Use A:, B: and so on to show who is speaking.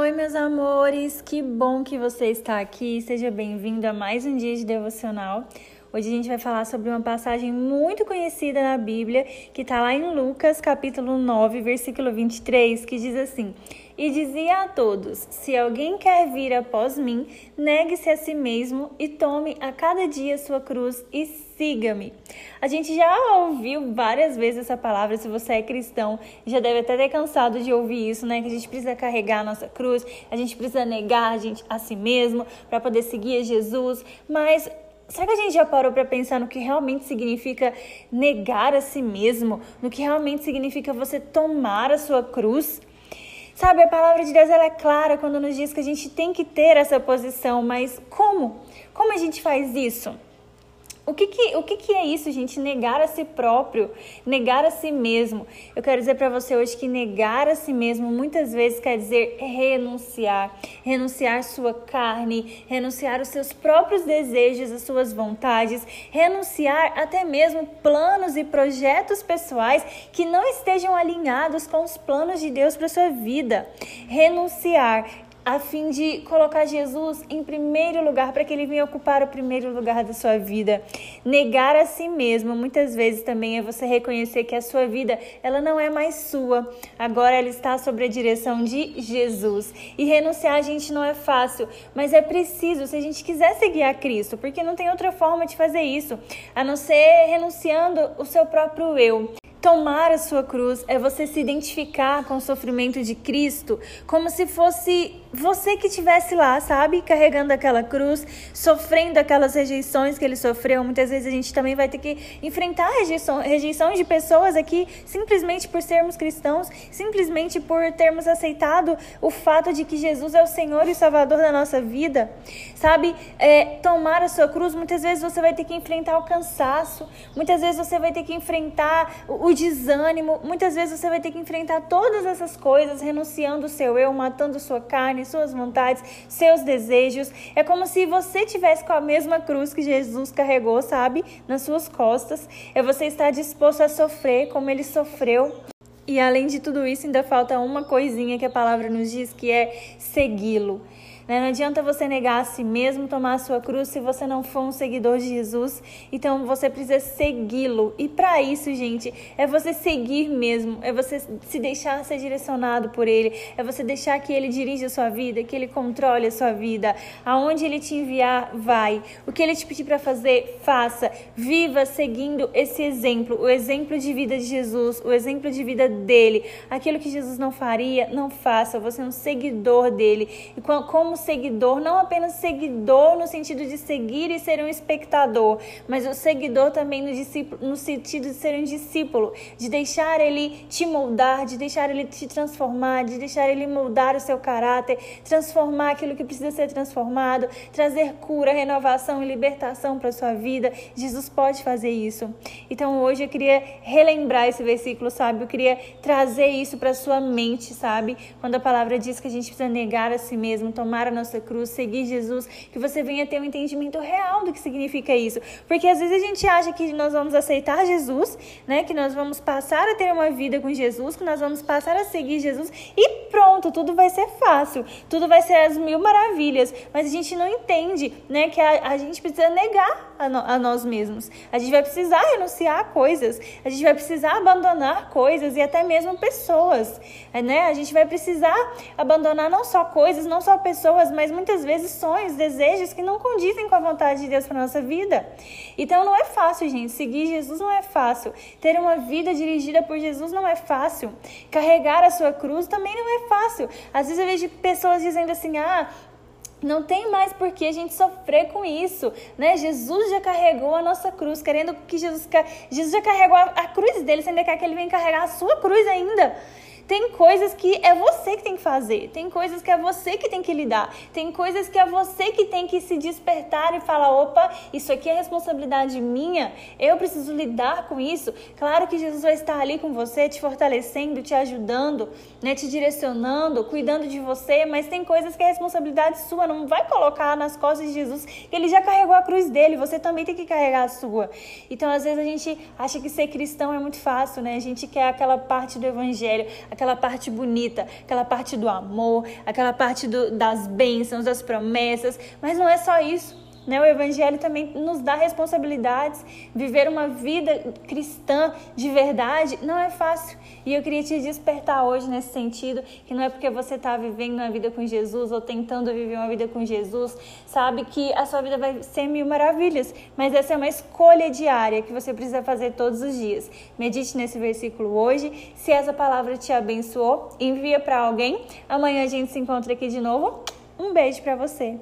A: Oi, meus amores, que bom que você está aqui. Seja bem-vindo a mais um dia de devocional. Hoje a gente vai falar sobre uma passagem muito conhecida na Bíblia, que está lá em Lucas, capítulo 9, versículo 23, que diz assim: E dizia a todos: Se alguém quer vir após mim, negue-se a si mesmo e tome a cada dia sua cruz e siga-me. A gente já ouviu várias vezes essa palavra, se você é cristão, já deve até ter cansado de ouvir isso, né? Que a gente precisa carregar a nossa cruz, a gente precisa negar a, gente, a si mesmo para poder seguir a Jesus, mas Será que a gente já parou para pensar no que realmente significa negar a si mesmo? No que realmente significa você tomar a sua cruz? Sabe, a palavra de Deus ela é clara quando nos diz que a gente tem que ter essa posição, mas como? Como a gente faz isso? O que, que, o que, que é isso, gente? Negar a si próprio, negar a si mesmo. Eu quero dizer para você hoje que negar a si mesmo muitas vezes quer dizer renunciar, renunciar sua carne, renunciar os seus próprios desejos, as suas vontades, renunciar até mesmo planos e projetos pessoais que não estejam alinhados com os planos de Deus para sua vida. Renunciar a fim de colocar Jesus em primeiro lugar, para que ele venha ocupar o primeiro lugar da sua vida. Negar a si mesmo, muitas vezes também é você reconhecer que a sua vida, ela não é mais sua. Agora ela está sob a direção de Jesus. E renunciar a gente não é fácil, mas é preciso se a gente quiser seguir a Cristo, porque não tem outra forma de fazer isso, a não ser renunciando o seu próprio eu. Tomar a sua cruz é você se identificar com o sofrimento de Cristo, como se fosse você que estivesse lá, sabe? Carregando aquela cruz, sofrendo aquelas rejeições que ele sofreu. Muitas vezes a gente também vai ter que enfrentar rejeição, rejeições de pessoas aqui, simplesmente por sermos cristãos, simplesmente por termos aceitado o fato de que Jesus é o Senhor e Salvador da nossa vida, sabe? É, tomar a sua cruz, muitas vezes você vai ter que enfrentar o cansaço, muitas vezes você vai ter que enfrentar o o desânimo. Muitas vezes você vai ter que enfrentar todas essas coisas, renunciando o seu eu, matando sua carne, suas vontades, seus desejos. É como se você tivesse com a mesma cruz que Jesus carregou, sabe, nas suas costas. É você estar disposto a sofrer como ele sofreu. E além de tudo isso, ainda falta uma coisinha que a palavra nos diz que é segui-lo. Né? Não adianta você negar a si mesmo, tomar a sua cruz se você não for um seguidor de Jesus. Então você precisa segui-lo. E para isso, gente, é você seguir mesmo, é você se deixar ser direcionado por ele, é você deixar que ele dirija a sua vida, que ele controle a sua vida. Aonde ele te enviar, vai. O que ele te pedir para fazer, faça. Viva seguindo esse exemplo, o exemplo de vida de Jesus, o exemplo de vida dele. Aquilo que Jesus não faria, não faça. Você é um seguidor dele. E como seguidor, não apenas seguidor no sentido de seguir e ser um espectador, mas o seguidor também no, discípulo, no sentido de ser um discípulo, de deixar ele te moldar, de deixar ele te transformar, de deixar ele moldar o seu caráter, transformar aquilo que precisa ser transformado, trazer cura, renovação e libertação para sua vida. Jesus pode fazer isso. Então hoje eu queria relembrar esse versículo, sabe? Eu queria trazer isso para sua mente, sabe? Quando a palavra diz que a gente precisa negar a si mesmo, tomar a nossa cruz, seguir Jesus, que você venha ter um entendimento real do que significa isso. Porque às vezes a gente acha que nós vamos aceitar Jesus, né? Que nós vamos passar a ter uma vida com Jesus, que nós vamos passar a seguir Jesus e pronto, tudo vai ser fácil, tudo vai ser as mil maravilhas. Mas a gente não entende, né? Que a, a gente precisa negar a, no, a nós mesmos. A gente vai precisar renunciar a coisas, a gente vai precisar abandonar coisas e até mesmo pessoas, né? A gente vai precisar abandonar não só coisas, não só pessoas, pessoas, mas muitas vezes sonhos, desejos que não condizem com a vontade de Deus para nossa vida. Então não é fácil, gente. Seguir Jesus não é fácil. Ter uma vida dirigida por Jesus não é fácil. Carregar a sua cruz também não é fácil. Às vezes eu vejo pessoas dizendo assim: "Ah, não tem mais por que a gente sofrer com isso, né? Jesus já carregou a nossa cruz, querendo que Jesus Jesus já carregou a, a cruz dele, quer que ele venha carregar a sua cruz ainda. Tem coisas que é você que tem que fazer, tem coisas que é você que tem que lidar, tem coisas que é você que tem que se despertar e falar: opa, isso aqui é responsabilidade minha, eu preciso lidar com isso. Claro que Jesus vai estar ali com você, te fortalecendo, te ajudando, né, te direcionando, cuidando de você, mas tem coisas que é responsabilidade sua, não vai colocar nas costas de Jesus, que ele já carregou a cruz dele, você também tem que carregar a sua. Então, às vezes a gente acha que ser cristão é muito fácil, né? A gente quer aquela parte do evangelho, aquela parte bonita, aquela parte do amor, aquela parte do, das bênçãos, das promessas, mas não é só isso. Né? O Evangelho também nos dá responsabilidades. Viver uma vida cristã de verdade não é fácil. E eu queria te despertar hoje nesse sentido, que não é porque você está vivendo uma vida com Jesus ou tentando viver uma vida com Jesus, sabe que a sua vida vai ser mil maravilhas. Mas essa é uma escolha diária que você precisa fazer todos os dias. Medite nesse versículo hoje. Se essa palavra te abençoou, envia para alguém. Amanhã a gente se encontra aqui de novo. Um beijo para você.